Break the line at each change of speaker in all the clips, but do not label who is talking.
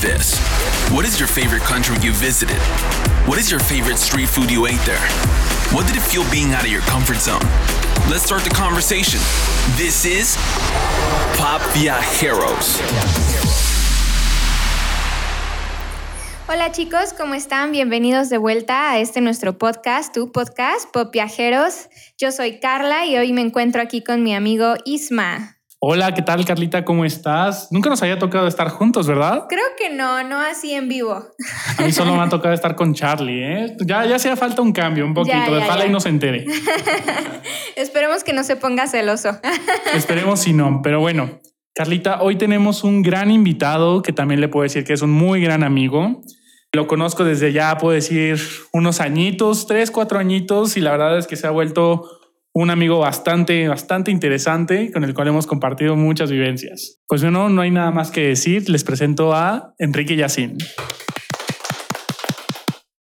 this. What is your favorite country you visited? What is your favorite street food you ate there? What did it feel being out of your comfort zone? Let's start the conversation. This is Pop Viajeros.
Hola chicos, ¿cómo están? Bienvenidos de vuelta a este nuestro podcast, tu podcast, Pop Viajeros. Yo soy Carla y hoy me encuentro aquí con mi amigo Isma.
Hola, ¿qué tal Carlita? ¿Cómo estás? Nunca nos había tocado estar juntos, ¿verdad?
Creo que no, no así en vivo.
A mí solo me ha tocado estar con Charlie, ¿eh? Ya, ya hacía falta un cambio, un poquito.
Ya, ya,
Ojalá
ya.
y no se entere.
Esperemos que no se ponga celoso.
Esperemos si no. Pero bueno, Carlita, hoy tenemos un gran invitado que también le puedo decir que es un muy gran amigo. Lo conozco desde ya, puedo decir, unos añitos, tres, cuatro añitos, y la verdad es que se ha vuelto un amigo bastante, bastante interesante con el cual hemos compartido muchas vivencias. Pues bueno, no hay nada más que decir. Les presento a Enrique Yacín.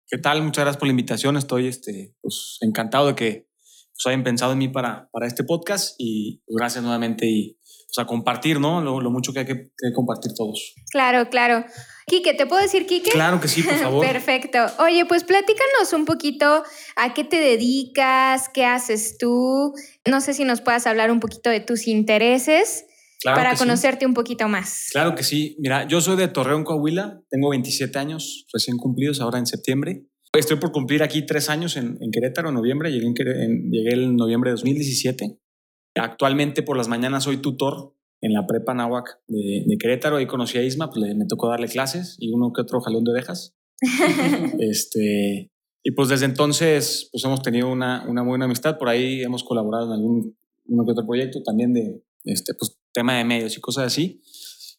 ¿Qué tal? Muchas gracias por la invitación. Estoy este, pues, encantado de que pues, hayan pensado en mí para, para este podcast y pues, gracias nuevamente y pues, a compartir, ¿no? Lo, lo mucho que hay que, que compartir todos.
Claro, claro. Quique, ¿te puedo decir Quique?
Claro que sí, por favor.
Perfecto. Oye, pues platícanos un poquito a qué te dedicas, qué haces tú. No sé si nos puedas hablar un poquito de tus intereses
Claro
para
sí.
conocerte un poquito más.
Claro que sí. Mira, yo soy de Torreón, Coahuila. Tengo 27 años recién cumplidos ahora en septiembre. Estoy por cumplir aquí tres años en, en Querétaro, en noviembre. Llegué en, en- llegué en noviembre de 2017. Actualmente por las mañanas soy tutor en la prepa Nahuac de, de Querétaro. Ahí conocí a Isma, pues le- me tocó darle clases y uno que otro jalón de orejas. este, y pues desde entonces pues hemos tenido una, una buena amistad. Por ahí hemos colaborado en algún uno que otro proyecto también de este, pues, tema de medios y cosas así.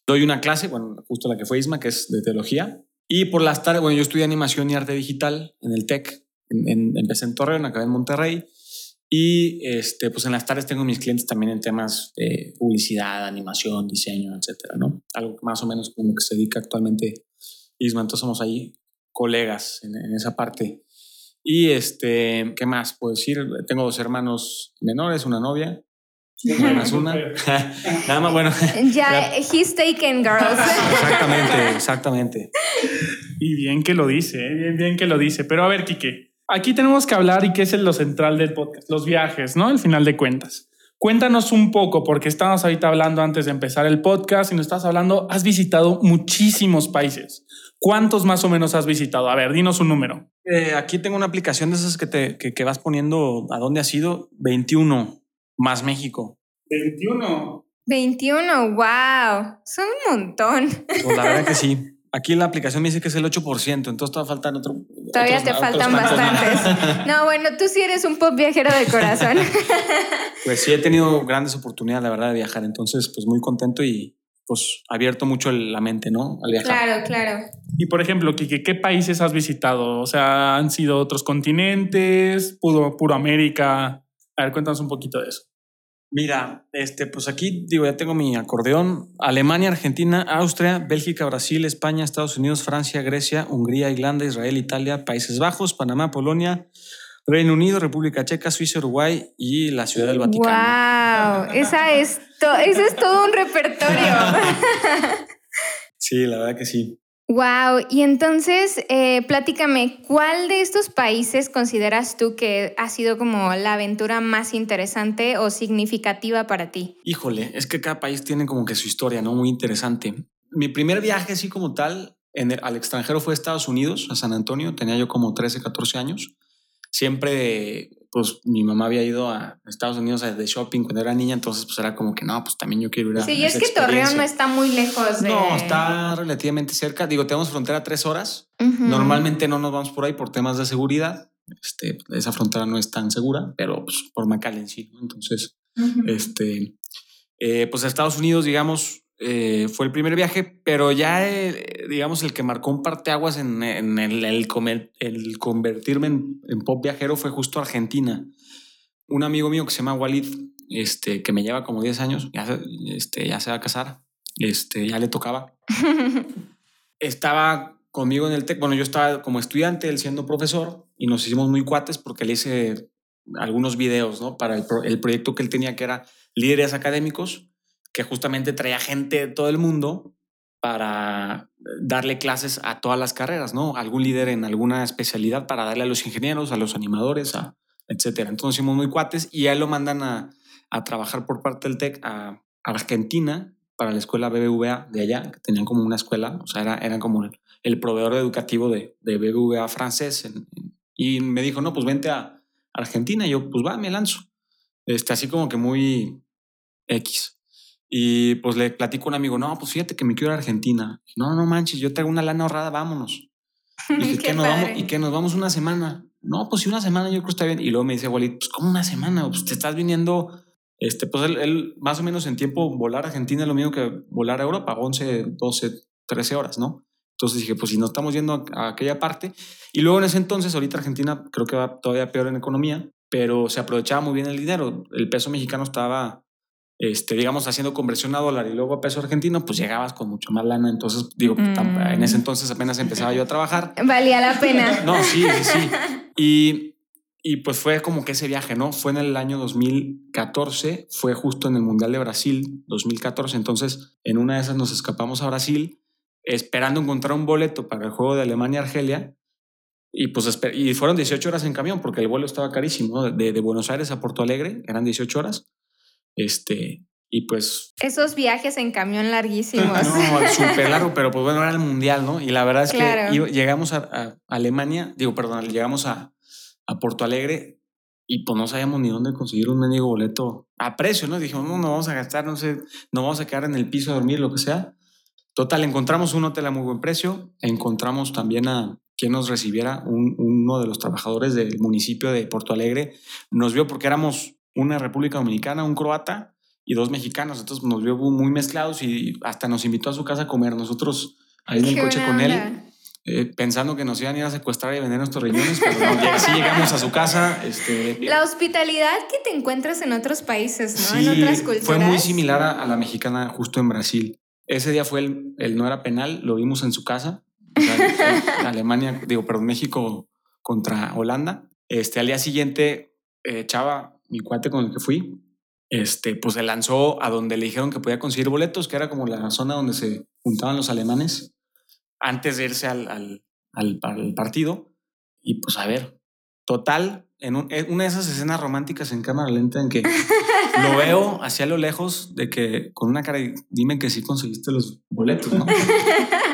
Doy una clase, bueno, justo la que fue Isma, que es de teología. Y por las tardes, bueno, yo estudié animación y arte digital en el TEC. En, en- empecé en Torreón, acabé en Monterrey. Y este, pues en las tardes tengo mis clientes también en temas de publicidad, animación, diseño, etcétera, ¿no? Algo más o menos como que se dedica actualmente Isma. Entonces somos ahí colegas en, en esa parte. Y este, ¿qué más puedo decir? Tengo dos hermanos menores, una novia. Nada más una. Nada más, bueno.
Ya, he's taken, girls.
Exactamente, exactamente.
Y bien que lo dice, ¿eh? bien, bien que lo dice. Pero a ver, Quique, aquí tenemos que hablar y qué es lo central del podcast, los viajes, ¿no? Al final de cuentas. Cuéntanos un poco, porque estábamos ahorita hablando antes de empezar el podcast y nos estás hablando, has visitado muchísimos países. ¿Cuántos más o menos has visitado? A ver, dinos un número.
Eh, aquí tengo una aplicación de esas que, te, que, que vas poniendo a dónde has ido. 21 más México.
21.
21, wow. Son un montón.
Pues la verdad que sí. Aquí la aplicación me dice que es el 8%, entonces todavía faltan otro.
Todavía
otros-
te faltan
más.
bastantes. No, bueno, tú sí eres un pop viajero de corazón.
Pues sí, he tenido grandes oportunidades, la verdad, de viajar. Entonces, pues muy contento y pues abierto mucho la mente, ¿no? Al viajar.
Claro, claro.
Y por ejemplo, Quique, ¿qué países has visitado? O sea, ¿han sido otros continentes? ¿Puro, puro América? A ver, cuéntanos un poquito de eso.
Mira, este, pues aquí digo, ya tengo mi acordeón. Alemania, Argentina, Austria, Bélgica, Brasil, España, Estados Unidos, Francia, Grecia, Hungría, Irlanda, Israel, Italia, Países Bajos, Panamá, Polonia, Reino Unido, República Checa, Suiza, Uruguay y la Ciudad del Vaticano.
Wow, esa es ese es todo un repertorio.
Sí, la verdad que sí.
Wow, y entonces, eh, platícame, ¿cuál de estos países consideras tú que ha sido como la aventura más interesante o significativa para ti?
Híjole, es que cada país tiene como que su historia, ¿no? Muy interesante. Mi primer viaje así como tal al extranjero fue a Estados Unidos, a San Antonio. Tenía yo como 13, 14 años. Siempre, pues mi mamá había ido a Estados Unidos de shopping cuando era niña, entonces pues era como que no, pues también yo quiero ir a
Sí, y es que Torreón
experiencia".
no está muy lejos de...
No, está relativamente cerca. Digo, tenemos frontera tres horas. Normalmente no nos vamos por ahí por temas de seguridad. Este, esa frontera no es tan segura, pero pues, por McAllen sí. ¿no? Entonces, este, eh, pues a Estados Unidos, digamos, eh, fue el primer viaje, pero ya, eh, digamos, el que marcó un parteaguas en, en el, el, comer- el convertirme en, en pop viajero fue justo Argentina. Un amigo mío que se llama Walid, este, que me lleva como 10 años, ya, este, ya se va a casar, este, ya le tocaba. Estaba conmigo en el TEC, bueno, yo estaba como estudiante, él siendo profesor, y nos hicimos muy cuates porque le hice algunos videos, ¿no? Para el, pro- el proyecto que él tenía, que era líderes académicos, que justamente traía gente de todo el mundo para darle clases a todas las carreras, ¿no? Algún líder en alguna especialidad para darle a los ingenieros, a los animadores, a, etcétera. Entonces hicimos muy cuates y a él lo mandan a, trabajar por parte del TEC a Argentina para la escuela BBVA de allá, que tenían como una escuela, o sea, era, eran como el, el proveedor educativo de, de BBVA francés. y me dijo, no, pues vente a Argentina. Y yo, pues va, me lanzo. Este, así como que muy X. Y pues le platico a un amigo, no, pues fíjate que me quiero ir a Argentina. No, no manches, yo tengo una lana ahorrada, vámonos. Y dije, ¿qué nos vamos? ¿Y que nos vamos una semana? No, pues si una semana yo creo que está bien. Y luego me dice, Walid, pues ¿cómo una semana? Pues te estás viniendo, este, pues él, más o menos en tiempo volar a Argentina es lo mismo que volar a Europa, 11, 12, 13 horas, ¿no? Entonces dije, pues si no estamos yendo a, aquella parte. Y luego en ese entonces, ahorita Argentina creo que va todavía peor en economía, pero se aprovechaba muy bien el dinero. El peso mexicano estaba, este, digamos, haciendo conversión a dólar y luego a peso argentino, pues llegabas con mucho más lana. Entonces, digo, en ese mm. entonces apenas empezaba yo a trabajar.
Valía la pena.
No, sí, sí, sí. Y, y pues fue como que ese viaje, ¿no? Fue en el año 2014, fue justo en el Mundial de Brasil, 2014. Entonces, en una de esas nos escapamos a Brasil esperando encontrar un boleto para el juego de Alemania-Argelia. Y pues y fueron 18 horas en camión porque el vuelo estaba carísimo, de, de, Buenos Aires a Porto Alegre, eran 18 horas. Este, y pues...
Esos viajes en camión larguísimos.
no, súper largo, pero pues bueno, era el mundial, ¿no? Y la verdad es que llegamos a, Alemania, digo, perdón, llegamos a, a Porto Alegre y pues no sabíamos ni dónde conseguir un mendigo boleto a precio, ¿no? Dijimos, no, no vamos a gastar, no sé, no vamos a quedar en el piso a dormir, lo que sea. Total, encontramos un hotel a muy buen precio, encontramos también a quien nos recibiera, uno de los trabajadores del municipio de Porto Alegre, nos vio porque éramos una República Dominicana, un croata y dos mexicanos, entonces nos vio muy mezclados y hasta nos invitó a su casa a comer. Nosotros ahí en el coche con él, eh, pensando que nos iban a ir a secuestrar y vender nuestros riñones, pero no, sí llegamos a su casa. Este,
la hospitalidad que te encuentras en otros países, ¿no? en otras culturas.
Fue muy similar a, a la mexicana justo en Brasil. Ese día fue el, no era penal, lo vimos en su casa. Alemania, digo, perdón, México contra Holanda. Este, al día siguiente, eh, Chava, mi cuate con el que fui, este, pues se lanzó a donde le dijeron que podía conseguir boletos, que era como la zona donde se juntaban los alemanes antes de irse al, al, al partido. Y pues a ver, total, en, una de esas escenas románticas en cámara lenta en que lo veo hacia lo lejos de que con una cara, dime que sí conseguiste los boletos, ¿no?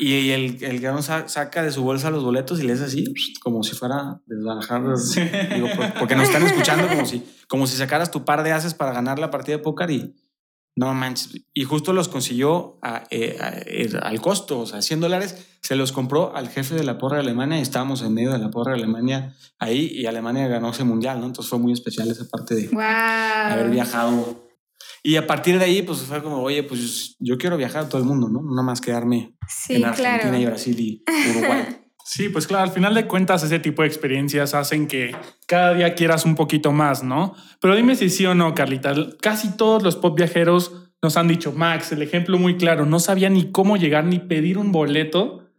y el, el que saca de su bolsa los boletos y le hace así, como si fuera digo, porque nos están escuchando como si, como si sacaras tu par de haces para ganar la partida de póker y no manches. Y justo los consiguió eh, eh, al costo, o sea, 100 dólares. Se los compró al jefe de la porra de Alemania y estábamos en medio de la porra de Alemania ahí y Alemania ganó ese mundial, ¿no? Entonces fue muy especial esa parte de haber viajado. Y a partir de ahí, pues fue como, oye, pues yo quiero viajar a todo el mundo, ¿no? No más quedarme en Argentina y Brasil y Uruguay.
Sí, pues claro, al final de cuentas ese tipo de experiencias hacen que cada día quieras un poquito más, ¿no? Pero dime si sí o no, Carlita. Casi todos los pop viajeros nos han dicho, Max, el ejemplo muy claro, no sabía ni cómo llegar ni pedir un boleto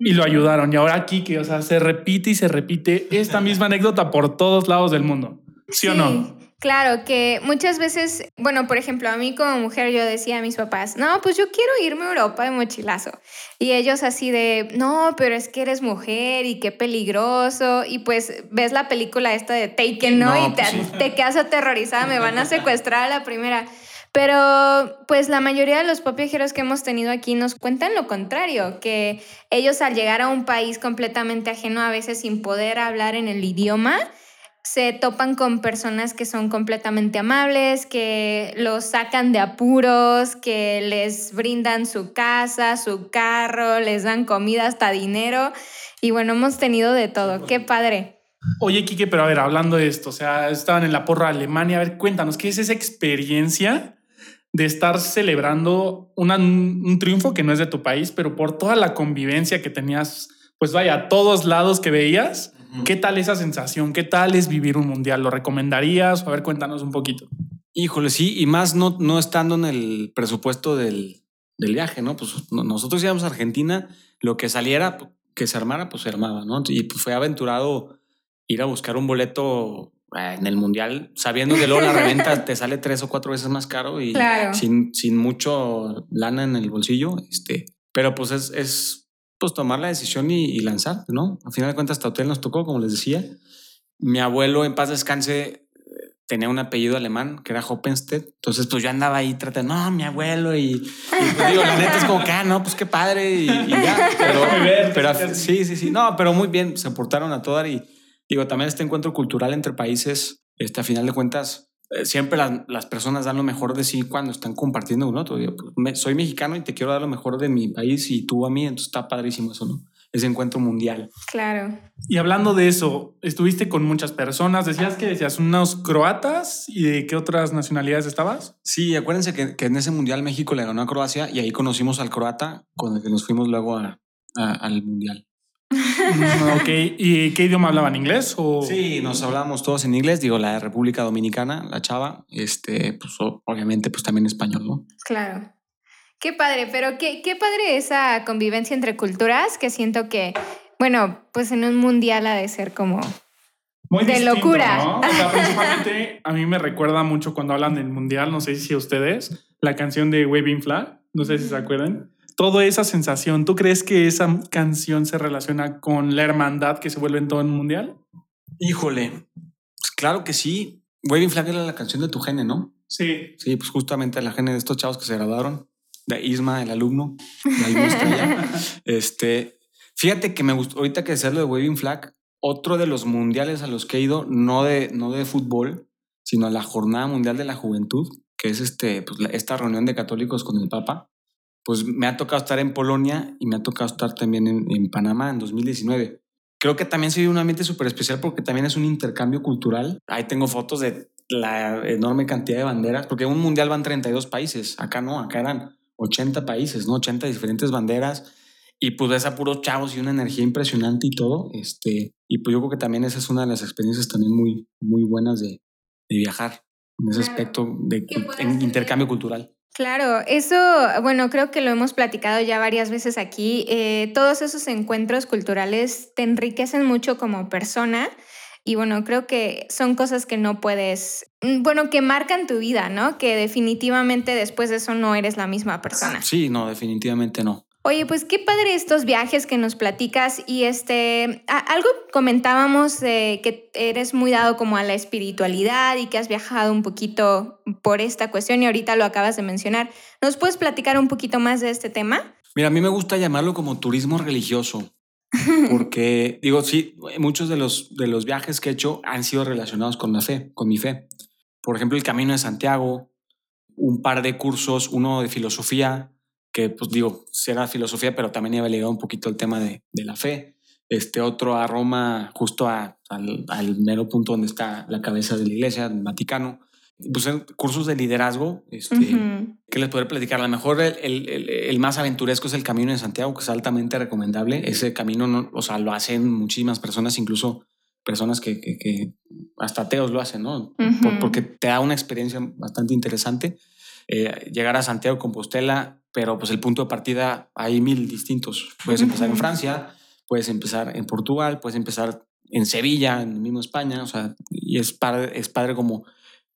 y lo ayudaron. Y ahora aquí que, o sea, se repite y se repite esta misma anécdota por todos lados del mundo. ¿Sí, o no?
Claro, que muchas veces, bueno, por ejemplo, a mí como mujer yo decía a mis papás, no, pues yo quiero irme a Europa de mochilazo. Y ellos así de, no, pero es que eres mujer y qué peligroso. Y pues ves la película esta de Taken, ¿no? y te, pues te quedas aterrorizada, me van a secuestrar a la primera. Pero pues la mayoría de los viajeros que hemos tenido aquí nos cuentan lo contrario, que ellos al llegar a un país completamente ajeno, a veces sin poder hablar en el idioma, se topan con personas que son completamente amables, que los sacan de apuros, que les brindan su casa, su carro, les dan comida, hasta dinero. Y bueno, hemos tenido de todo. Qué padre.
Oye, Kike, pero a ver, hablando de esto, o sea, estaban en la porra Alemania. A ver, cuéntanos, ¿qué es esa experiencia de estar celebrando un triunfo que no es de tu país, pero por toda la convivencia que tenías, pues vaya, a todos lados que veías? ¿Qué tal esa sensación? ¿Qué tal es vivir un mundial? ¿Lo recomendarías? A ver, cuéntanos un poquito.
Híjole, sí, y más no, no estando en el presupuesto del, del viaje, ¿no? Pues nosotros íbamos a Argentina, lo que saliera, que se armara, pues se armaba, ¿no? Y pues fue aventurado ir a buscar un boleto eh, en el mundial, sabiendo que luego la reventa te sale tres o cuatro veces más caro y
Claro.
sin, sin mucho lana en el bolsillo, este, pero pues es, es pues tomar la decisión y, y lanzar, ¿no? Al final de cuentas, hasta hotel nos tocó, como les decía. Mi abuelo, en paz descanse, eh, tenía un apellido alemán que era Hoppenstedt. Entonces, pues yo andaba ahí tratando, no, mi abuelo. Y, y, pues, digo, la neta es como que, ah, no, pues qué padre. Y, y ya. Pero,
ver,
pero sí, sí, sí. No, pero muy bien, se portaron a toda. Y digo, también este encuentro cultural entre países, este, a final de cuentas, siempre las, las personas dan lo mejor de sí cuando están compartiendo con otro. Digo, pues, me- soy mexicano y te quiero dar lo mejor de mi país y tú a mí. Entonces está padrísimo eso, ¿no? Ese encuentro mundial.
Claro.
Y hablando de eso, estuviste con muchas personas. Decías que decías unos croatas y de qué otras nacionalidades estabas.
Sí, acuérdense que, que en ese mundial México le ganó a Croacia y ahí conocimos al croata con el que nos fuimos luego a- a- al mundial.
Ok. ¿Y qué idioma hablaban? ¿Inglés o?
Sí, nos hablábamos todos en inglés, digo, la de República Dominicana, la chava, este, pues obviamente pues también español, ¿no?
Claro. Qué padre, pero qué, qué padre esa convivencia entre culturas que siento que, bueno, pues en un mundial ha de ser como...
Muy
De
distinto,
locura.
¿no? O sea, principalmente a mí me recuerda mucho cuando hablan del mundial, no sé si a ustedes, la canción de Waving Flag, no sé si se acuerdan. Toda esa sensación, ¿tú crees que esa canción se relaciona con la hermandad que se vuelve en todo el mundial?
Híjole, pues claro que sí. Waving Flag era la canción de tu gene, ¿no?
Sí.
Sí, pues justamente la gene de estos chavos que se graduaron, de Isma, el alumno, la ilustra Este, fíjate que me gustó, ahorita que decías lo de Waving Flag, otro de los mundiales a los que he ido, no de, no de fútbol, sino a la Jornada Mundial de la Juventud, que es este, pues, esta reunión de católicos con el Papa, pues me ha tocado estar en Polonia y me ha tocado estar también en, en Panamá en 2019. Creo que también se vive un ambiente súper especial porque también es un intercambio cultural. Ahí tengo fotos de la enorme cantidad de banderas, porque en un mundial van 32 países, acá no, acá eran 80 países, ¿no? 80 diferentes banderas y pues ves a puros chavos y una energía impresionante y todo. Este, y pues yo creo que también esa es una de las experiencias también muy, muy buenas de, de viajar en ese
Claro.
aspecto de en intercambio cultural.
Claro, eso, bueno, creo que lo hemos platicado ya varias veces aquí. eh, todos esos encuentros culturales te enriquecen mucho como persona y bueno, creo que son cosas que no puedes, mm, bueno, que marcan tu vida, ¿no? Que definitivamente después de eso no eres la misma persona.
Sí, no, definitivamente no.
Oye, pues qué padre estos viajes que nos platicas y este, a- algo comentábamos de que eres muy dado como a la espiritualidad y que has viajado un poquito por esta cuestión y ahorita lo acabas de mencionar. ¿Nos puedes platicar un poquito más de este tema?
Mira, a mí me gusta llamarlo como turismo religioso, porque digo, sí, muchos de los, de los viajes que he hecho han sido relacionados con la fe, con mi fe. Por ejemplo, el Camino de Santiago, un par de cursos, uno de filosofía, que pues digo, sí era filosofía, pero también iba ligado un poquito al tema de, de la fe. Este otro a Roma, justo a- al, al mero punto donde está la cabeza de la iglesia, el Vaticano. Pues cursos de liderazgo, este,
Ujú.
¿Qué les podré platicar? A lo mejor el, el- el- el más aventuresco es el Camino de Santiago, que es altamente recomendable. Ese camino, no, o sea, lo hacen muchísimas personas, incluso personas que, que- que hasta ateos lo hacen, ¿no? Por-
Ujú.
porque te da una experiencia bastante interesante. Eh, llegar a Santiago Compostela, pero pues el punto de partida hay mil distintos. Puedes empezar en. Francia, puedes empezar en Portugal, puedes empezar en Sevilla, en el mismo España, o sea, y es padre, es padre como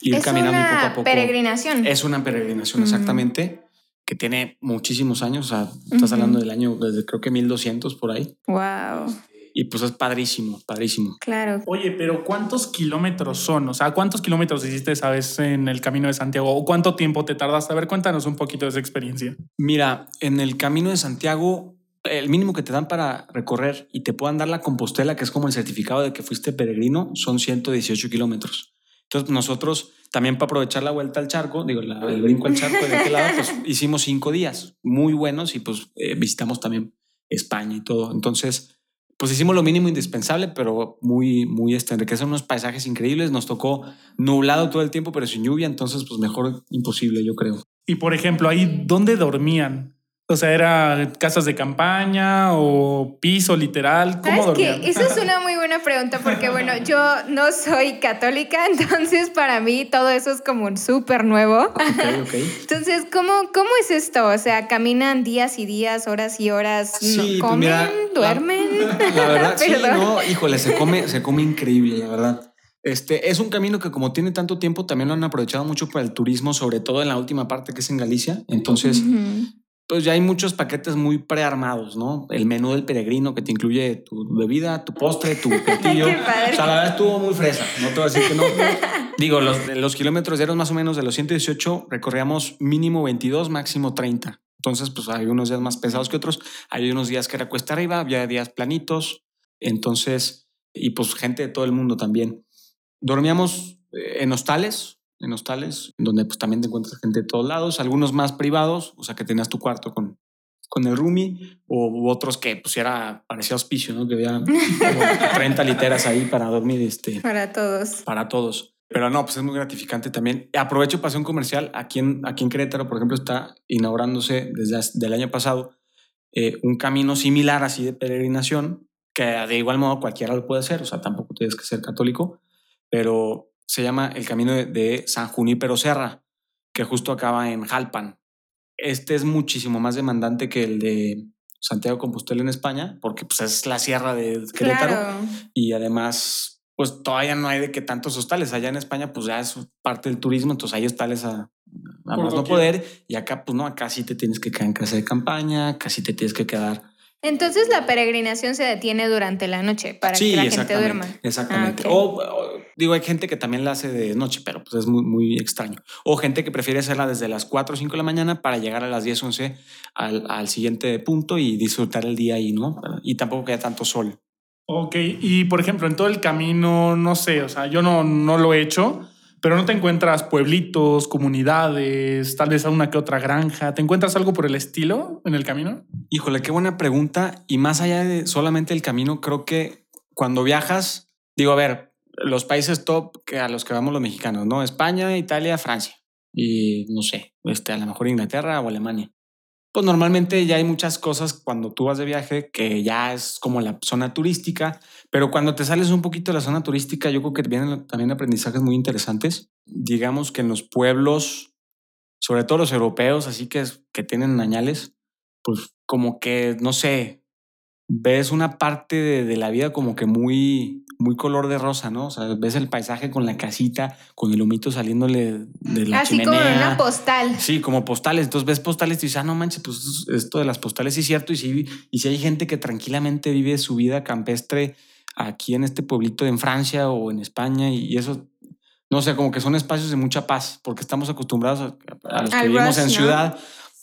ir
Es
caminando
una
poco a poco.
peregrinación.
Es una peregrinación, exactamente, que tiene muchísimos años. O sea, estás hablando del año desde creo que 1200 por ahí.
Wow,
Y pues es padrísimo, padrísimo.
claro.
Oye, pero ¿cuántos kilómetros son? O sea, ¿cuántos kilómetros hiciste, sabes, en el camino de Santiago? ¿O cuánto tiempo te tardaste? A ver, cuéntanos un poquito de esa experiencia.
Mira, en el camino de Santiago, el mínimo que te dan para recorrer y te puedan dar la compostela, que es como el certificado de que fuiste peregrino, son 118 kilómetros. Entonces nosotros también para aprovechar la vuelta al charco, digo, la- el brinco al charco de aquel lado, pues hicimos cinco días muy buenos y pues eh, visitamos también España y todo. Entonces, pues hicimos lo mínimo indispensable, pero muy, muy este, enriquecen unos paisajes increíbles. Nos tocó nublado todo el tiempo, pero sin lluvia, entonces pues mejor imposible, yo creo.
Y por ejemplo, ahí, ¿dónde dormían? O sea, ¿era casas de campaña o piso literal? ¿Cómo
¿Sabes qué? Esa es una muy buena pregunta porque, bueno, yo no soy católica, entonces para mí todo eso es como un súper nuevo.
Ok, ok.
Entonces, ¿cómo, ¿cómo es esto? O sea, ¿caminan días y días, horas y horas?
Sí, pues
¿Comen?
mira,
¿Duermen?
La verdad, sí, no, híjole, se come, se come increíble, la verdad. Este es un camino que como tiene tanto tiempo también lo han aprovechado mucho para el turismo, sobre todo en la última parte que es en Galicia. Entonces. Pues ya hay muchos paquetes muy prearmados, ¿no? El menú del peregrino que te incluye tu bebida, tu postre, tu platillo. O sea, la verdad estuvo muy fresa. No te voy a decir que no. Digo, los, los kilómetros eran más o menos de los 118, recorríamos mínimo 22, máximo 30. Entonces, pues hay unos días más pesados que otros. Hay unos días que era cuesta arriba, había días planitos. Entonces, y pues gente de todo el mundo también. Dormíamos eh, en hostales, en hostales, donde pues también te encuentras gente de todos lados, algunos más privados, o sea que tenías tu cuarto con, con el roomie, o u otros que pues era, parecía hospicio, ¿no? Que había como 30 literas ahí para dormir, este,
Para todos.
para todos. Pero no, pues es muy gratificante también. Aprovecho para hacer un comercial. Aquí en, aquí en Querétaro, por ejemplo, está inaugurándose desde del año pasado eh, un camino similar así de peregrinación, que de igual modo cualquiera lo puede hacer, o sea, tampoco tienes que ser católico, pero se llama el camino de, de San Junípero Serra, que justo acaba en Jalpan. Este es muchísimo más demandante que el de Santiago Compostela en España, porque pues, es la sierra de Querétaro
Claro.
y además, pues todavía no hay de que tantos hostales. Allá en España, pues ya es parte del turismo, entonces hay hostales a, a más no poder. Y acá, pues no, acá sí te tienes que quedar en casa de campaña, casi te tienes que quedar.
Entonces la peregrinación se detiene durante la noche para que la gente duerma.
Exactamente.
Ah,
o, o, digo, hay gente que también la hace de noche, pero pues es muy, muy extraño. O gente que prefiere hacerla desde las 4 o 5 de la mañana para llegar a las 10 o 11 al, al siguiente punto y disfrutar el día ahí, ¿no? Y tampoco que haya tanto sol.
Ok, y por ejemplo, en todo el camino, no sé, o sea, yo no, no lo he hecho, pero no te encuentras pueblitos, comunidades, tal vez a una que otra granja. ¿Te encuentras algo por el estilo en el camino?
Híjole, qué buena pregunta. Y más allá de solamente el camino, creo que cuando viajas, digo, a ver, los países top que a los que vamos los mexicanos, ¿no? España, Italia, Francia. Y no sé, este, a lo mejor Inglaterra o Alemania. Pues normalmente ya hay muchas cosas cuando tú vas de viaje que ya es como la zona turística, pero cuando te sales un poquito de la zona turística, yo creo que vienen también aprendizajes muy interesantes. Digamos que en los pueblos, sobre todo los europeos, así que, que tienen añales, pues como que, no sé, ves una parte de, de la vida como que muy, muy color de rosa, ¿no? O sea, ves el paisaje con la casita, con el humito saliéndole de la
Así
chimenea.
como en una postal.
Sí, como postales. Entonces ves postales y dices, ah, no manches, pues esto de las postales sí es cierto. Y si, y si hay gente que tranquilamente vive su vida campestre aquí en este pueblito en Francia o en España y eso, no sé, como que son espacios de mucha paz, porque estamos acostumbrados a, a los que
Al
vivimos
rush,
en
¿no?
ciudad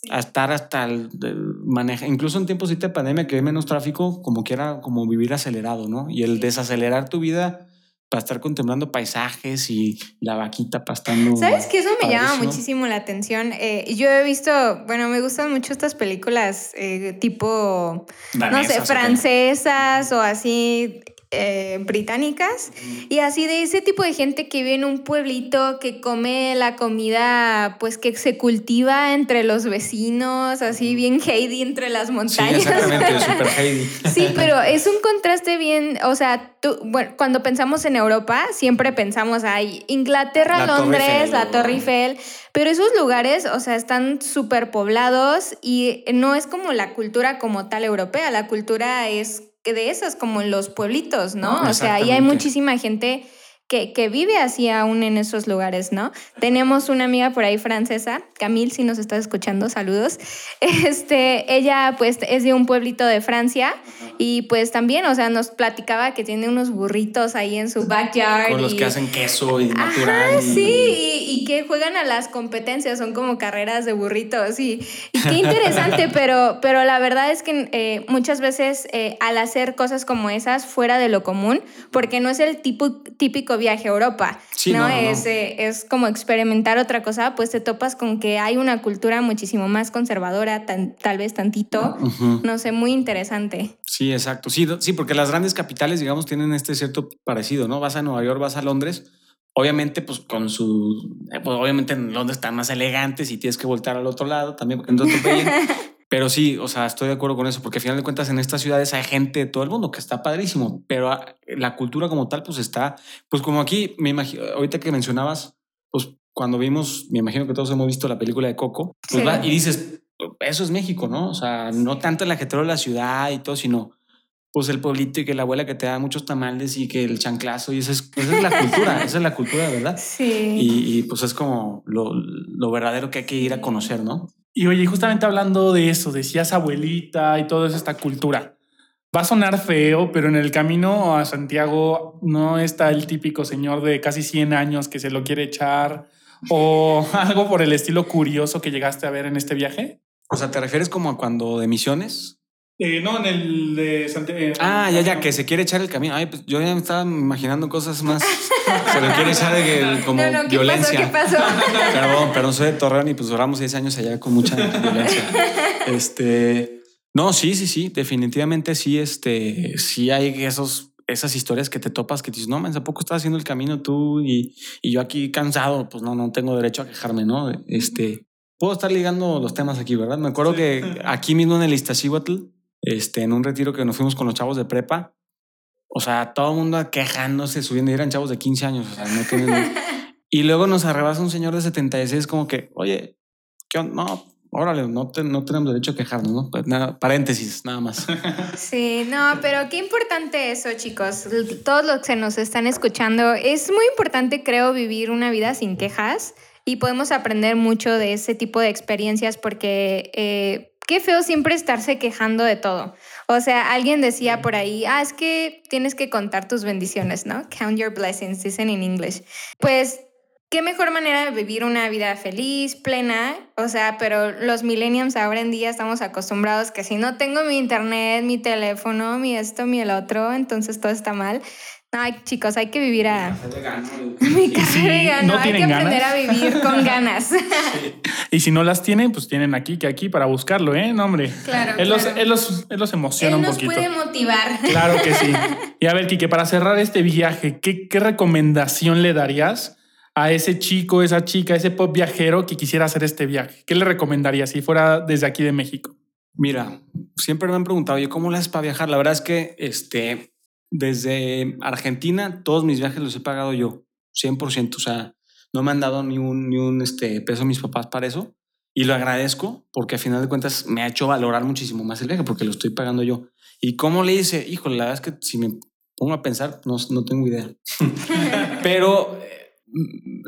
a estar hasta el, el maneja, incluso en tiempos de pandemia que hay menos tráfico, como que era como vivir acelerado, ¿no? Y el desacelerar tu vida para estar contemplando paisajes y la vaquita pastando.
¿Sabes que Eso me llama muchísimo la atención. Eh, yo he visto, bueno, me gustan mucho estas películas eh, tipo, no sé,
Danesas, ¿o qué?
francesas o así eh, británicas. Y así de ese tipo de gente que vive en un pueblito, que come la comida, pues que se cultiva entre los vecinos, así bien Heidi entre las
Sí,
montañas.
exactamente, super Heidi.
Sí, pero es un contraste bien, o sea, tú, bueno, cuando pensamos en Europa, siempre pensamos, ay, Inglaterra,
La Torre
Londres,
Eiffel,
la. Torre Eiffel, pero esos lugares, o sea, están súper poblados y no es como la cultura como tal europea, la cultura es de esas, como en los pueblitos, ¿no? O sea, ahí hay muchísima gente que, que vive así aún en esos lugares, ¿no? Tenemos una amiga por ahí francesa, Camille, si nos estás escuchando, saludos. Este, ella pues es de un pueblito de Francia y pues también, o sea, nos platicaba que tiene unos burritos ahí en su backyard.
Con los
y-
que hacen queso y
Ajá,
natural. y-
sí, y, y que juegan a las competencias, son como carreras de burritos y, y qué interesante, pero, pero la verdad es que eh, muchas veces eh, al hacer cosas como esas fuera de lo común, porque no es el tipo, típico viaje a Europa,
Sí,
¿no?
no, no, no.
Es, eh, es como experimentar otra cosa, pues te topas con que hay una cultura muchísimo más conservadora, tan- tal vez tantito, no sé, muy interesante.
Sí, exacto. Sí, sí, porque las grandes capitales, digamos, tienen este cierto parecido, ¿no? Vas a Nueva York, vas a Londres, obviamente, pues con su. eh, Pues, obviamente en Londres están más elegantes y tienes que voltar al otro lado también, porque no te atropellen. Pero sí, o sea, estoy de acuerdo con eso, porque al final de cuentas en estas ciudades hay gente de todo el mundo que está padrísimo, pero ah, la cultura como tal, pues está, pues como aquí, me imagino, ahorita que mencionabas, pues cuando vimos, me imagino que todos hemos visto la película de Coco, pues
Sí.
va y dices, eso es México, ¿no? O sea, no tanto el ajetreo de la ciudad y todo, sino pues el pueblito y que la abuela que te da muchos tamales y que el chanclazo y esa es, esa es la cultura, esa es la cultura, ¿verdad?
Sí.
Y, y, pues es como lo, lo, verdadero que hay que ir a conocer, ¿no?
Y oye, justamente hablando de eso, decías abuelita y eso, esta cultura. Va a sonar feo, pero en el camino a Santiago no está el típico señor de casi 100 años que se lo quiere echar o algo por el estilo curioso que llegaste a ver en este viaje.
O sea, ¿te refieres como a cuando de misiones?
Eh, no, en el de Santiago.
Ah, ya, ya, que se quiere echar el camino. Ay, pues yo ya me estaba imaginando cosas más. se lo quiere echar de, como
no, no, ¿qué
violencia.
Pasó, ¿Qué pasó?
perdón, perdón, soy de Torreón y pues duramos seis años allá con mucha violencia. Este. No, sí, sí, sí, definitivamente sí, este, sí hay esos, esas historias que te topas que dices, no, man, ¿a poco estás haciendo el camino tú y, y yo aquí cansado? Pues no, no tengo derecho a quejarme, ¿no? Este, puedo estar ligando los temas aquí, ¿verdad? Me acuerdo sí. que aquí mismo en el Iztaccíhuatl, este, en un retiro que nos fuimos con los chavos de prepa, o sea, todo el mundo quejándose, subiendo, y eran chavos de 15 años, o sea, no tienen... y luego nos arrebasa un señor de 76 como que, oye, ¿qué onda? No, órale, no, te, no, tenemos derecho a quejarnos, ¿no? Pues nada, paréntesis, nada más.
Sí, no, pero qué importante eso, chicos. Todos los que nos están escuchando, es muy importante, creo, vivir una vida sin quejas y podemos aprender mucho de ese tipo de experiencias porque eh, qué feo siempre estarse quejando de todo. O sea, alguien decía por ahí, ah, es que tienes que contar tus bendiciones, ¿no? Count your blessings, dicen en inglés. Pues qué mejor manera de vivir una vida feliz, plena, o sea, pero los millennials ahora en día estamos acostumbrados que si no tengo mi internet, mi teléfono, mi esto, mi el otro, entonces todo está mal. Ay, chicos, hay que vivir a... Mi café
sí,
vegano,
no
hay que aprender
ganas.
a vivir con ganas.
Y si no las tienen, pues tienen aquí que aquí para buscarlo, ¿eh? No, hombre.
Claro,
Él, Los,
claro.
él, los, él los emociona
Él
un
nos
poquito.
puede motivar.
Claro que sí. Y a ver, Kike, para cerrar este viaje, ¿qué, ¿qué recomendación le darías a ese chico, esa chica, ese pop viajero que quisiera hacer este viaje? ¿Qué le recomendarías si fuera desde aquí de México?
Mira, siempre me han preguntado, yo ¿cómo le haces para viajar? La verdad es que este, desde Argentina todos mis viajes los he pagado yo, 100%. O sea, no me han dado ni un, ni un este, peso mis papás para eso. Y lo agradezco porque a final de cuentas me ha hecho valorar muchísimo más el viaje porque lo estoy pagando yo. ¿Y cómo le hice? Híjole, la verdad es que si me pongo a pensar, no, no tengo idea. pero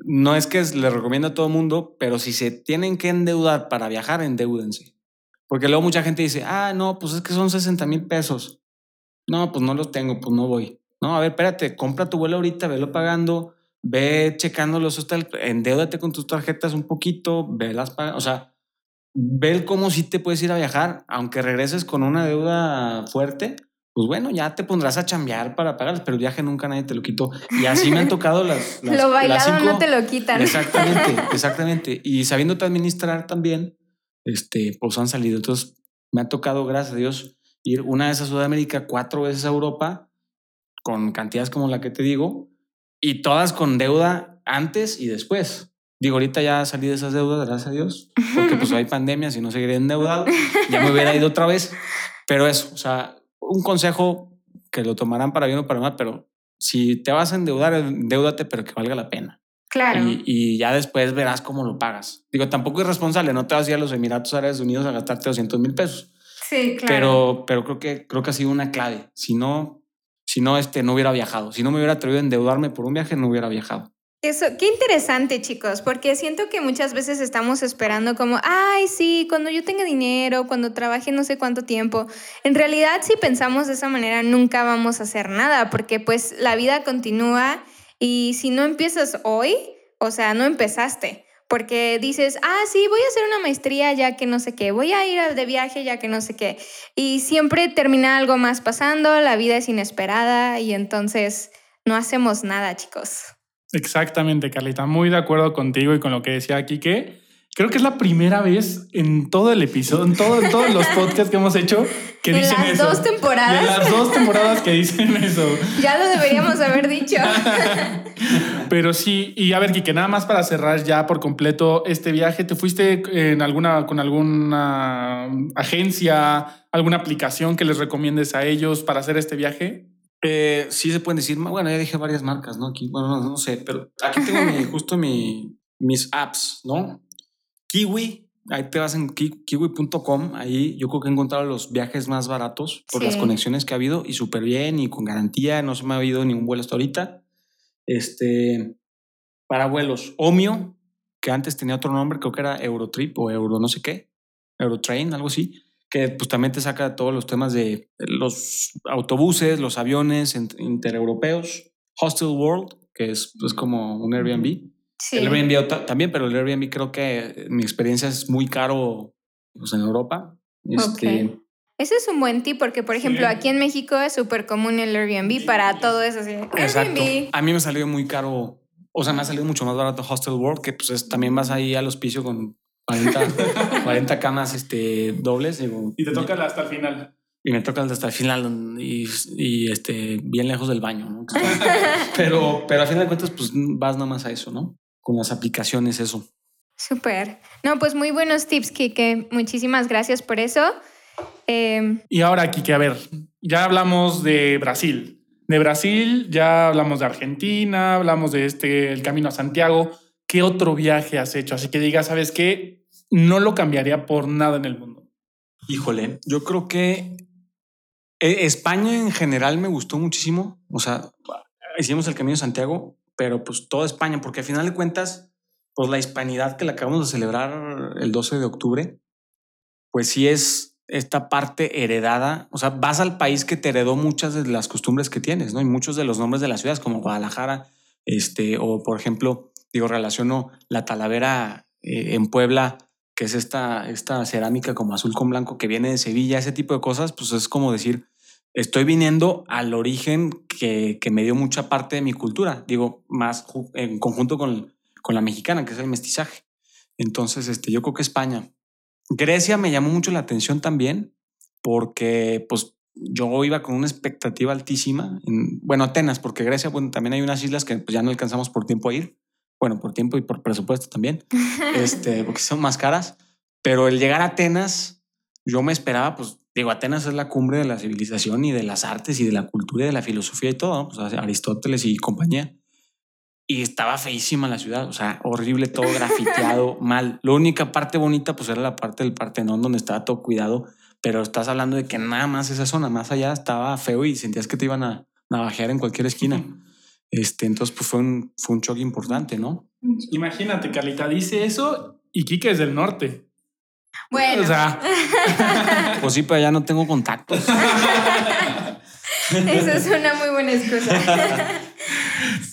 no es que le recomiendo a todo el mundo, pero si se tienen que endeudar para viajar, endeúdense. Porque luego mucha gente dice, ah, no, pues es que son 60 mil pesos. No, pues no los tengo, pues no voy. No, a ver, espérate, compra tu vuelo ahorita, velo pagando, ve checando los hostels, endeudate con tus tarjetas un poquito, ve las pagando, o sea, ve cómo si te puedes ir a viajar, aunque regreses con una deuda fuerte, pues bueno, ya te pondrás a chambear para pagarlas, pero el viaje nunca nadie te lo quitó. Y así me han tocado las... las
lo bailado
las cinco-
no te lo quitan.
Exactamente, exactamente. Y sabiéndote administrar también, este, pues han salido. Entonces, me ha tocado, gracias a Dios, ir una vez a Sudamérica, cuatro veces a Europa, con cantidades como la que te digo, y todas con deuda antes y después. Digo, ahorita ya salí de esas deudas, gracias a Dios, porque pues hay pandemias y no seguiré endeudado, ya me hubiera ido otra vez. Pero eso, o sea, un consejo que lo tomarán para bien o para mal, pero si te vas a endeudar, endeudate, pero que valga la pena.
Claro.
Y, y ya después verás cómo lo pagas. Digo, tampoco es responsable, no te vas a ir a los Emiratos Árabes Unidos a gastarte 200 mil pesos.
Sí, claro.
Pero, pero creo, que, creo que ha sido una clave. Si no, si no, este, no hubiera viajado. Si no me hubiera atrevido a endeudarme por un viaje, no hubiera viajado.
Eso, qué interesante, chicos, porque siento que muchas veces estamos esperando como, ay, sí, cuando yo tenga dinero, cuando trabaje no sé cuánto tiempo. En realidad, si pensamos de esa manera, nunca vamos a hacer nada, porque pues la vida continúa y si no empiezas hoy, o sea, no empezaste. Porque dices, ah, sí, voy a hacer una maestría ya que no sé qué, voy a ir de viaje ya que no sé qué. Y siempre termina algo más pasando, la vida es inesperada y entonces no hacemos nada, chicos.
Exactamente, Carlita. Muy de acuerdo contigo y con lo que decía Kike. Creo que es la primera vez en todo el episodio, en, todo, en todos los podcasts que hemos hecho, que
En
dicen
las
eso.
dos temporadas.
En las dos temporadas que dicen eso.
Ya lo deberíamos haber dicho.
Pero sí, y a ver, Kike, nada más para cerrar ya por completo este viaje, ¿te fuiste en alguna, con alguna agencia, alguna aplicación que les recomiendes a ellos para hacer este viaje?
Eh, sí se pueden decir, bueno, ya dije varias marcas, ¿no? Aquí, bueno, no, no sé, pero aquí tengo mi- justo mi, mis apps, ¿no? Kiwi, ahí te vas en kiwi.com, ahí yo creo que he encontrado los viajes más baratos por las conexiones que ha habido y súper bien y con garantía, no se me ha habido ningún vuelo hasta ahorita. Este, para vuelos, Omio, que antes tenía otro nombre, creo que era Eurotrip o Euro no sé qué, Eurotrain, algo así, que pues también te saca todos los temas de los autobuses, los aviones int- intereuropeos, Hostel World, que es pues, como un Airbnb.
Sí.
El Airbnb ta- también, pero el Airbnb creo que eh, mi experiencia es muy caro pues, en Europa. Este,
Ok. Ese es un buen tip porque, por ejemplo,
Sí.
aquí en México es súper común el Airbnb para todo eso. Así,
Exacto.
Airbnb.
A mí me salió muy caro, o sea, me ha salido mucho más barato Hostel World, que pues es- también vas ahí al hospicio con 40, 40 camas este, dobles. digo,
Y te toca hasta el final.
Y me toca hasta el final y, y, este, bien lejos del baño, ¿no? pero, pero a fin de cuentas, pues vas nomás a eso, ¿no? Con las aplicaciones, eso.
Súper. No, pues muy buenos tips, Kike. Muchísimas gracias por eso. Eh,
Y ahora, Kike, a ver, ya hablamos de Brasil. De Brasil, ya hablamos de Argentina, hablamos de este, el camino a Santiago. ¿Qué otro viaje has hecho? Así que diga, ¿sabes qué? No lo cambiaría por nada en el mundo.
Híjole, yo creo que eh, España en general me gustó muchísimo. O sea, hicimos el Camino de Santiago, pero pues toda España, porque al final de cuentas, pues la hispanidad que la acabamos de celebrar el 12 de octubre, pues sí es esta parte heredada. O sea, vas al país que te heredó muchas de las costumbres que tienes, ¿no? Y muchos de los nombres de las ciudades, como Guadalajara, este, o por ejemplo, digo, relaciono la Talavera eh, en Puebla que es esta, esta cerámica como azul con blanco que viene de Sevilla, ese tipo de cosas, pues es como decir, estoy viniendo al origen que, que me dio mucha parte de mi cultura, digo, más en conjunto con, con la mexicana, que es el mestizaje. Entonces, este, yo creo que España. Grecia me llamó mucho la atención también, porque pues yo iba con una expectativa altísima. En, bueno, Atenas, porque Grecia, bueno, también hay unas islas que pues, ya no alcanzamos por tiempo a ir. Bueno, por tiempo y por presupuesto también este, porque son más caras. Pero el llegar a Atenas, yo me esperaba, pues, digo, Atenas es la cumbre de la civilización y de las artes y de la cultura y de la filosofía y todo, ¿no? pues Aristóteles y compañía. Y estaba feísima la ciudad, o sea, horrible, todo grafiteado, mal. La única parte bonita, pues, era la parte del Partenón, donde estaba todo cuidado, pero estás hablando de que nada más esa zona, más allá, estaba feo y sentías que te iban a navajear en cualquier esquina. Este, entonces, pues, fue un, fue un choque importante, ¿no?
Imagínate, Carlita dice eso y Kike es del norte.
Bueno,
O sea,
Pues sí, pero ya no tengo contactos.
esa es una muy buena excusa.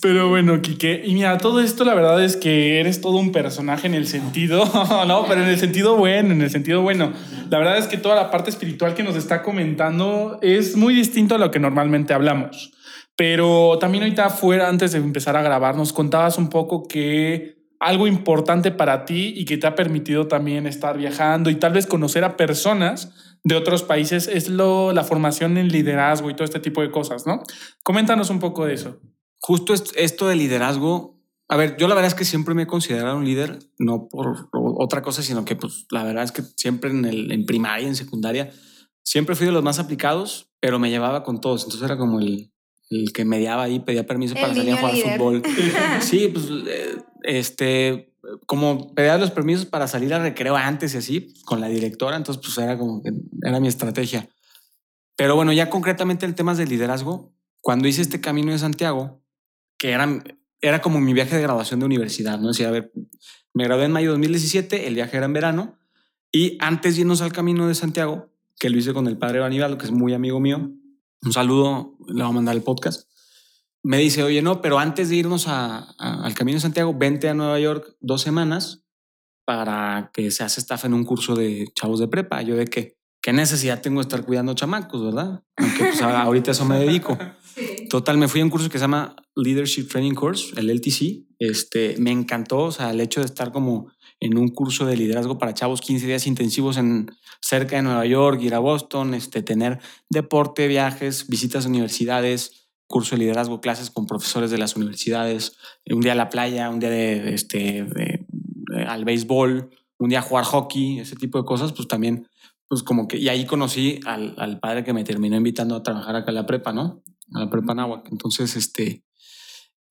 pero bueno, Kike. Y mira, todo esto la verdad es que eres todo un personaje en el sentido, no, pero en el sentido bueno, en el sentido bueno. La verdad es que toda la parte espiritual que nos está comentando es muy distinto a lo que normalmente hablamos. Pero también ahorita fuera, antes de empezar a grabar, nos contabas un poco que algo importante para ti y que te ha permitido también estar viajando y tal vez conocer a personas de otros países es lo, la formación en liderazgo y todo este tipo de cosas, ¿no? Coméntanos un poco de eso.
Justo est- esto de liderazgo. A ver, yo la verdad es que siempre me he considerado un líder, no por otra cosa, sino que pues la verdad es que siempre en, el, en primaria, en secundaria, siempre fui de los más aplicados, pero me llevaba con todos. Entonces era como el, el que mediaba ahí, pedía permiso
El
para salir a jugar
líder.
fútbol. Sí, pues eh, este, como pedía los permisos para salir al recreo antes y así, con la directora, entonces pues era como que era mi estrategia. Pero bueno, ya concretamente el tema del liderazgo, cuando hice este camino de Santiago, que era, era como mi viaje de graduación de universidad, ¿no? Decía, a ver, me gradué en mayo de 2017, el viaje era en verano, y antes de irnos al camino de Santiago, que lo hice con el padre Aníbal, que es muy amigo mío, un saludo, le voy a mandar el podcast, me dice, oye, no, pero antes de irnos a- a- al Camino de Santiago, vente a Nueva York dos semanas para que se hace staff en un curso de chavos de prepa. Yo de qué, qué necesidad tengo de estar cuidando chamacos, ¿verdad? Aunque pues, ahorita eso me dedico. Total, me fui a un curso que se llama Leadership Training Course, el LTC. Este, me encantó, o sea, el hecho de estar como en un curso de liderazgo para chavos, 15 días intensivos en cerca de Nueva York, ir a Boston, este, tener deporte, viajes, visitas a universidades, curso de liderazgo, clases con profesores de las universidades, un día a la playa, un día de, este, de- de- al béisbol, un día a jugar hockey, ese tipo de cosas, pues también, pues como que, y ahí conocí al, al padre que me terminó invitando a trabajar acá en la prepa, ¿no? A la prepa Náhuac. Entonces, este,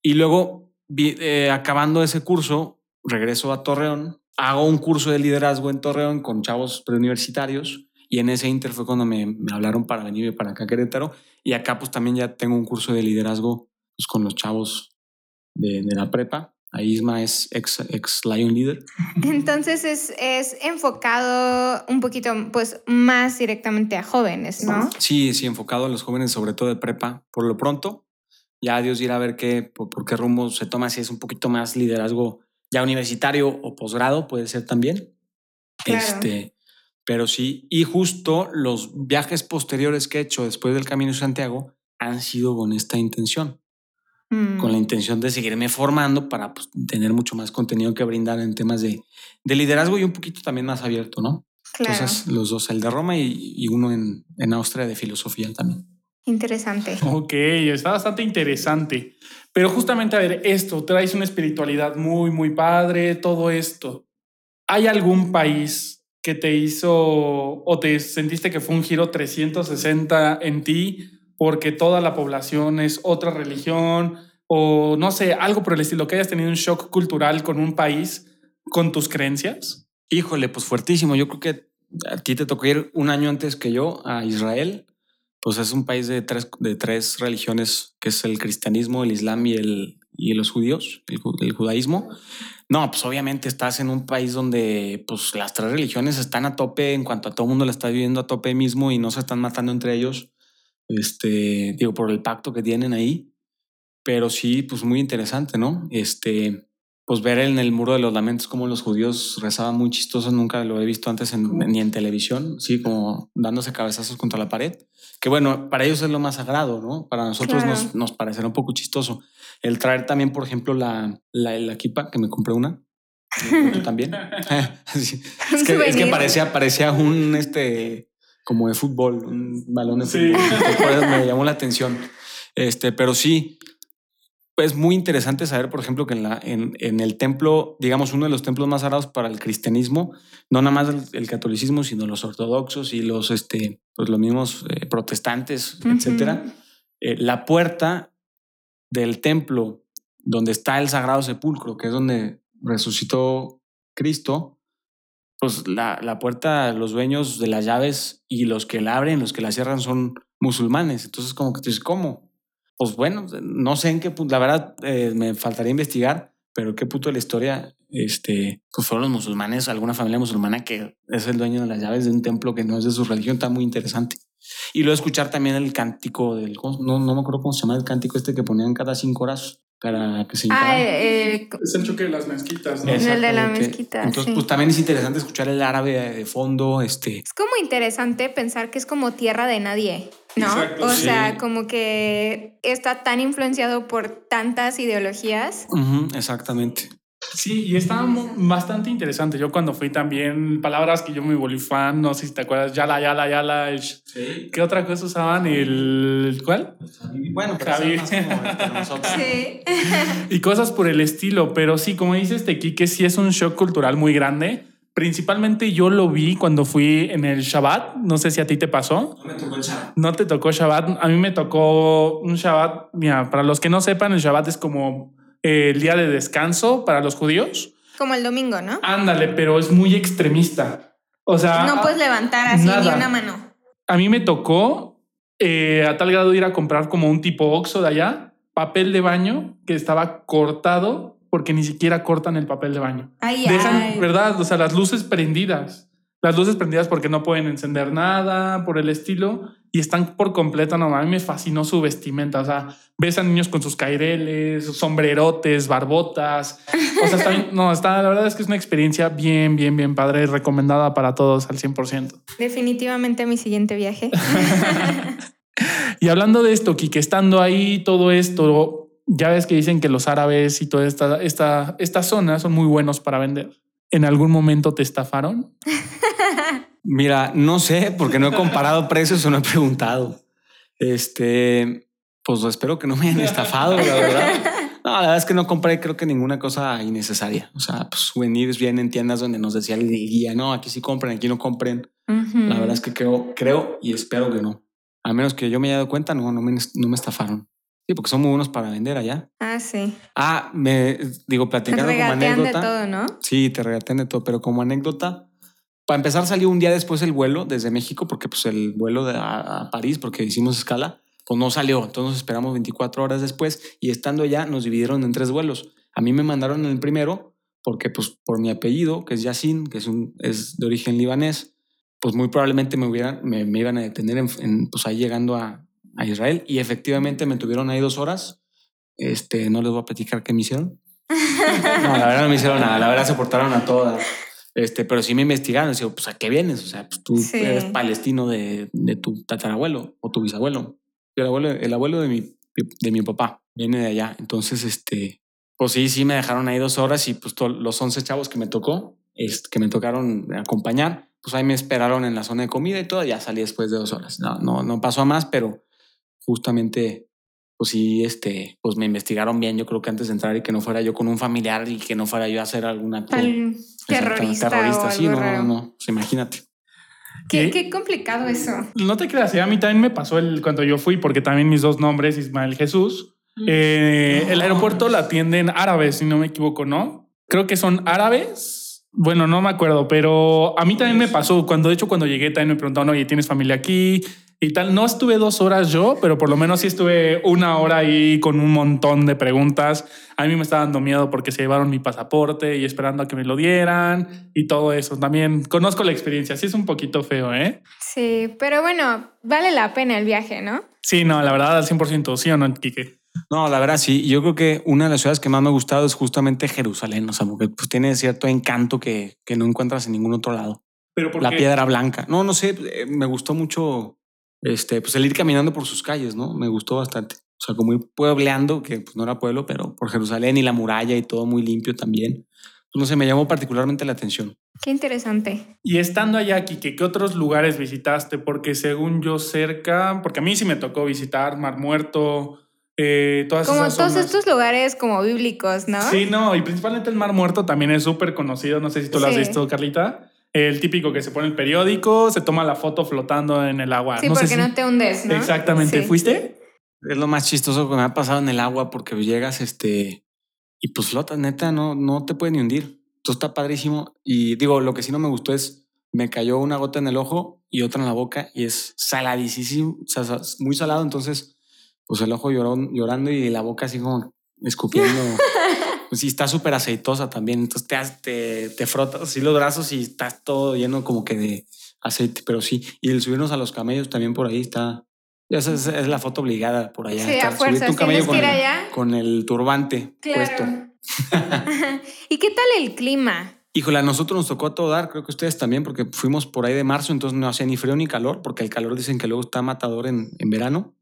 y luego, vi- eh, acabando ese curso, regreso a Torreón. Hago un curso de liderazgo en Torreón con chavos preuniversitarios y en ese inter fue cuando me, me hablaron para venir para acá a Querétaro y acá pues también ya tengo un curso de liderazgo pues, con los chavos de, de la prepa. Ahí Isma es ex, ex Lion Leader.
Entonces es, es enfocado un poquito pues más directamente a jóvenes, ¿no?
Sí, sí, enfocado a los jóvenes, sobre todo de prepa, por lo pronto. Ya Dios irá a ver qué, por, por qué rumbo se toma, si es un poquito más liderazgo ya universitario o posgrado, puede ser también.
Claro.
Este, pero sí, y justo los viajes posteriores que he hecho después del Camino de Santiago han sido con esta intención,
Mm,
con la intención de seguirme formando para pues, tener mucho más contenido que brindar en temas de, de liderazgo y un poquito también más abierto, ¿no?
claro,
Entonces, los dos, el de Roma y, y uno en, en Austria de filosofía también.
Interesante.
Ok, está bastante interesante. Pero justamente, a ver, esto, traes una espiritualidad muy, muy padre, todo esto. ¿Hay algún país que te hizo o te sentiste que fue un giro 360 en ti porque toda la población es otra religión o no sé, algo por el estilo, que hayas tenido un shock cultural con un país con tus creencias?
Híjole, pues fuertísimo. Yo creo que a ti te tocó ir un año antes que yo a Israel. Pues es un país de tres, de tres religiones, que es el cristianismo, el islam y, el, y los judíos, el, el judaísmo. No, pues obviamente estás en un país donde pues las tres religiones están a tope en cuanto a todo el mundo la está viviendo a tope mismo y no se están matando entre ellos. Este, digo, por el pacto que tienen ahí. Pero sí, pues muy interesante, ¿no? Este, pues ver en el muro de los lamentos cómo los judíos rezaban muy chistosos, nunca lo he visto antes en- ni en televisión, sí, como dándose cabezazos contra la pared. Que bueno, para ellos es lo más sagrado, ¿no? Para nosotros
Claro.
nos, nos parecerá un poco chistoso. El traer también, por ejemplo, la, la, la equipa, que me compré una. Tú también. Sí. Es que, es que parecía, parecía un, este, como de fútbol, un balón de
Sí.
fútbol. Me llamó la atención. Este, pero sí, es muy interesante saber, por ejemplo, que en, la, en, en el templo, digamos, uno de los templos más sagrados para el cristianismo, no nada más el, el catolicismo, sino los ortodoxos y los, este, pues los mismos eh, protestantes,
Ujú.
etcétera. eh, la puerta del templo donde está el Sagrado Sepulcro, que es donde resucitó Cristo, pues la, la puerta, los dueños de las llaves y los que la abren, los que la cierran son musulmanes. Entonces, como que tú dices, ¿cómo? Pues bueno, no sé en qué punto, la verdad eh, me faltaría investigar, pero qué punto de la historia, este, pues fueron los musulmanes, alguna familia musulmana que es el dueño de las llaves de un templo que no es de su religión, está muy interesante. Y luego escuchar también el cántico del, no, no me acuerdo cómo se llama el cántico este que ponían cada cinco horas para que se
Ah,
hincaran.
eh,
Es el choque de las mezquitas, ¿no?
Es- el de la
Exactamente.
mezquita,
Entonces,
sí.
pues también es interesante escuchar el árabe de fondo, este,
Es como interesante pensar que es como tierra de nadie, ¿no?
Exacto,
o
sí.
sea, como que está tan influenciado por tantas ideologías.
ujú, exactamente.
Sí, y estaba mu- bastante interesante. Yo cuando fui también, palabras que yo me volví fan, no sé si te acuerdas, yala, yala, yala. sh- ¿Qué otra cosa usaban? El... ¿Cuál?
Bueno,
pero
más como entre nosotros.
Sí.
Y cosas por el estilo. Pero sí, como dices, Tequique, sí es un shock cultural muy grande. Principalmente yo lo vi cuando fui en el Shabbat. No sé si a ti te pasó.
No me tocó el Shabbat.
No te tocó Shabbat. A mí me tocó un Shabbat. Mira, para los que no sepan, el Shabbat es como eh, el día de descanso para los judíos.
Como el domingo, ¿no?
Ándale, pero es muy extremista. O sea,
No puedes levantar así ni una mano.
a mí me tocó eh, a tal grado ir a comprar como un tipo Oxxo de allá, papel de baño que estaba cortado porque ni siquiera cortan el papel de baño.
Ay,
Dejan,
ay.
¿verdad? O sea, las luces prendidas. Las luces prendidas porque no pueden encender nada por el estilo y están por completo. No, a mí me fascinó su vestimenta. O sea, ves a niños con sus caireles, sombrerotes, barbotas. O sea, está bien- no, está, la verdad es que es una experiencia bien, bien, bien padre, recomendada para todos al 100%.
Definitivamente mi siguiente viaje.
Y hablando de esto, Kike, estando ahí, todo esto, ya ves que dicen que los árabes y toda esta, esta, esta zona son muy buenos para vender. ¿En algún momento te estafaron?
Mira, no sé, porque no he comparado precios o no he preguntado. Este, pues espero que no me hayan estafado, la verdad. No, la verdad es que no compré, creo que ninguna cosa innecesaria. O sea, pues souvenirs bien en tiendas donde nos decía el guía, no, aquí sí compren, aquí no compren. La verdad es que creo, creo y espero que no. A menos que yo me haya dado cuenta, no, no me, no me estafaron. Sí, porque son muy buenos para vender allá.
Ah, sí.
Ah, me digo, platicando como
Regatean de
anécdota.
todo, ¿no?
Sí, te regatean de todo, pero como anécdota, para empezar salió un día después el vuelo desde México, porque pues el vuelo de a, a París, porque hicimos escala, pues no salió. Entonces esperamos 24 horas después y estando allá nos dividieron en tres vuelos. A mí me mandaron en el primero porque pues por mi apellido, que es Yassin, que es, un, es de origen libanés, pues muy probablemente me, hubieran, me, me iban a detener en, en, pues ahí llegando a, a Israel y efectivamente me tuvieron ahí dos horas. Este, no les voy a platicar qué me hicieron. No, la verdad no me hicieron nada. La verdad se portaron a todas. Este, pero sí me investigaron. Digo, pues a qué vienes? O sea, pues tú
Sí.
eres palestino de, de tu tatarabuelo o tu bisabuelo. El abuelo, el abuelo de mi, de mi papá viene de allá. Entonces, este, pues sí, sí me dejaron ahí dos horas y pues los 11 chavos que me tocó, es, que me tocaron acompañar, pues ahí me esperaron en la zona de comida y todo. Ya salí después de dos horas. No, no, no pasó a más, pero justamente pues sí, este, pues me investigaron bien, yo creo que antes de entrar y que no fuera yo con un familiar y que no fuera yo a hacer algún acto
Al
Exactamente,
terrorista, o algo
sí, no,
raro.
no, no, pues imagínate.
Qué,
¿Qué?
qué complicado eso.
No te creas, ¿eh? a mí también me pasó el, cuando yo fui, porque también mis dos nombres, Ismael Jesús. Eh, el aeropuerto la atienden árabes, si no me equivoco, ¿no? Creo que son árabes. Bueno, no me acuerdo, pero a mí también me pasó. Cuando, de hecho, cuando llegué, también me preguntaron, oye, ¿tienes familia aquí? Y tal. No estuve dos horas yo, pero por lo menos sí estuve una hora ahí con un montón de preguntas. A mí me estaba dando miedo porque se llevaron mi pasaporte y esperando a que me lo dieran y todo eso. También conozco la experiencia. Sí es un poquito feo, ¿eh?
Sí, pero bueno, vale la pena el viaje, ¿no?
Sí, no, la verdad al 100%, sí o no, Quique.
No, la verdad sí. Yo creo que una de las ciudades que más me ha gustado es justamente Jerusalén, o sea, porque pues tiene cierto encanto que, que no encuentras en ningún otro lado.
Pero ¿por
La
qué?
piedra blanca. No, no sé, eh, me gustó mucho este, pues el ir caminando por sus calles, ¿no? Me gustó bastante. O sea, como ir puebleando, que pues no era pueblo, pero por Jerusalén y la muralla y todo muy limpio también. Pues no sé, me llamó particularmente la atención.
Qué interesante.
Y estando allá, Quique, ¿qué otros lugares visitaste? Porque según yo cerca, porque a mí sí me tocó visitar Mar Muerto, eh, todas
Como
esas
todos
zonas.
estos lugares como bíblicos, ¿no?
Sí, no, y principalmente el Mar Muerto también es súper conocido. No sé si tú lo has visto, Carlita. El típico que se pone el periódico, se toma la foto flotando en el agua.
Sí,
no sé
porque
si-
no te hundes, ¿no?
Exactamente.
Sí.
¿Fuiste?
Es lo más chistoso que me ha pasado en el agua porque llegas este y pues flotas, neta, no, no te puede ni hundir. Esto está padrísimo. Y digo, lo que sí no me gustó es me cayó una gota en el ojo y otra en la boca y es saladísimo, o sea, muy salado. Entonces, pues el ojo lloró, llorando y la boca así como escupiendo. pues sí, está súper aceitosa también. Entonces te, te, te frotas así los brazos y estás todo lleno como que de aceite, pero sí. Y el subirnos a los camellos también por ahí está. Esa es, es la foto obligada por allá.
Sí, a
Está- subirte un camello con
ir
el,
allá.
con el turbante puesto.
¿Y qué tal el clima?
Híjole, a nosotros nos tocó a todo dar, creo que ustedes también, porque fuimos por ahí de marzo, entonces no hacía ni frío ni calor, porque el calor dicen que luego está matador en, en verano.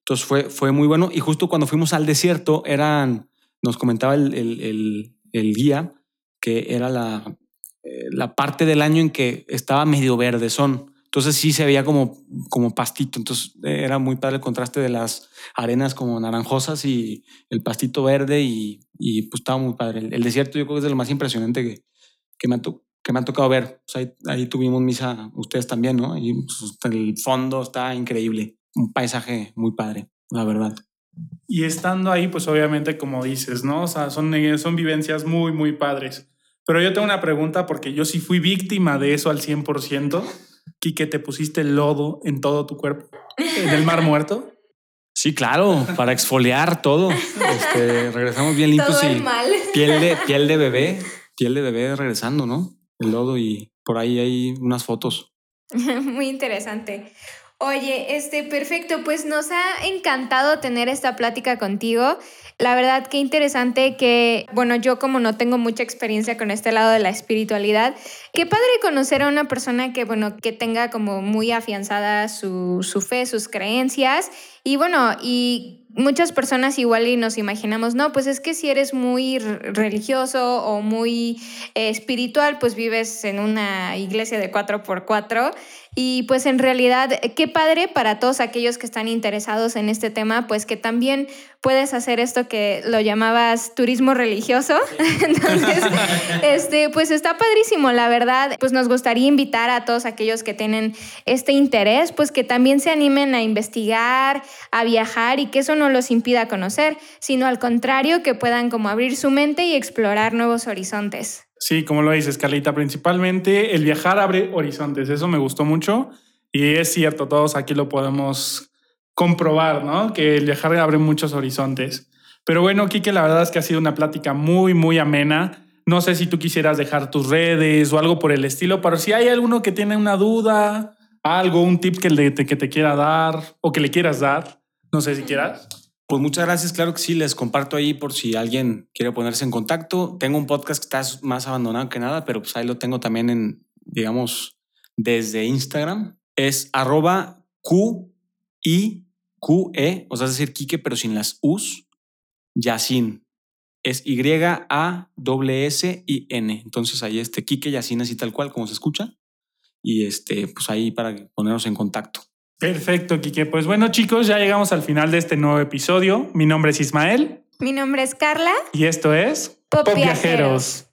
Entonces fue, fue muy bueno. Y justo cuando fuimos al desierto, eran, nos comentaba el, el- el- guía que era la, eh, la parte del año en que estaba medio verde son. Entonces sí se veía como, como pastito. Entonces eh, era muy padre el contraste de las arenas como naranjosas y el pastito verde y, y pues estaba muy padre. El, desierto yo creo que es de lo más impresionante que, que, me, ha to- que me ha tocado ver. Pues ahí, ahí tuvimos misa ustedes también, ¿no? Y pues, el fondo está increíble. Un paisaje muy padre, la verdad.
Y estando ahí, pues obviamente, como dices, ¿no? O sea, son, eh, son vivencias muy, muy padres. Pero yo tengo una pregunta porque yo sí fui víctima de eso al 100%. Quique, ¿te pusiste lodo en todo tu cuerpo? ¿En el mar muerto?
Sí, claro, para exfoliar todo. Este, regresamos bien limpios
Todo
y
mal.
piel de, piel de bebé, piel de bebé regresando, ¿no? El lodo y por ahí hay unas fotos.
Muy interesante. Oye, este, perfecto, pues nos ha encantado tener esta plática contigo. La verdad, qué interesante que, bueno, yo como no tengo mucha experiencia con este lado de la espiritualidad, qué padre conocer a una persona que, bueno, que tenga como muy afianzada su, su fe, sus creencias. Y bueno, y muchas personas igual y nos imaginamos, no, pues es que si eres muy religioso o muy eh, espiritual, pues vives en una iglesia de 4x4 Y pues en realidad, qué padre para todos aquellos que están interesados en este tema, pues que también puedes hacer esto que lo llamabas turismo religioso. Entonces, este, pues está padrísimo, la verdad. Pues nos gustaría invitar a todos aquellos que tienen este interés, pues que también se animen a investigar, a viajar y que eso no los impida conocer, sino al contrario, que puedan como abrir su mente y explorar nuevos horizontes.
Sí, como lo dices, Carlita, principalmente el viajar abre horizontes, eso me gustó mucho y es cierto, todos aquí lo podemos comprobar, ¿no? Que el viajar abre muchos horizontes. Pero bueno, Kike, la verdad es que ha sido una plática muy, muy amena. No sé si tú quisieras dejar tus redes o algo por el estilo, pero si hay alguno que tiene una duda, algo, un tip que, le, que te quiera dar o que le quieras dar, no sé si quieras.
Pues muchas gracias, claro que sí, les comparto ahí por si alguien quiere ponerse en contacto. Tengo un podcast que está más abandonado que nada, pero pues ahí lo tengo también en, digamos, desde Instagram. Es arroba Q I Q E, o sea, es decir, Quique, pero sin las U's, Yacin. Es Y A W S I N. Entonces ahí este Quique Yacin así tal cual como se escucha. Y este, pues ahí para ponernos en contacto.
Perfecto, Quique. Pues bueno, chicos, ya llegamos al final de este nuevo episodio. Mi nombre es Ismael.
Mi nombre es Carla.
Y esto es
Pop, Viajeros.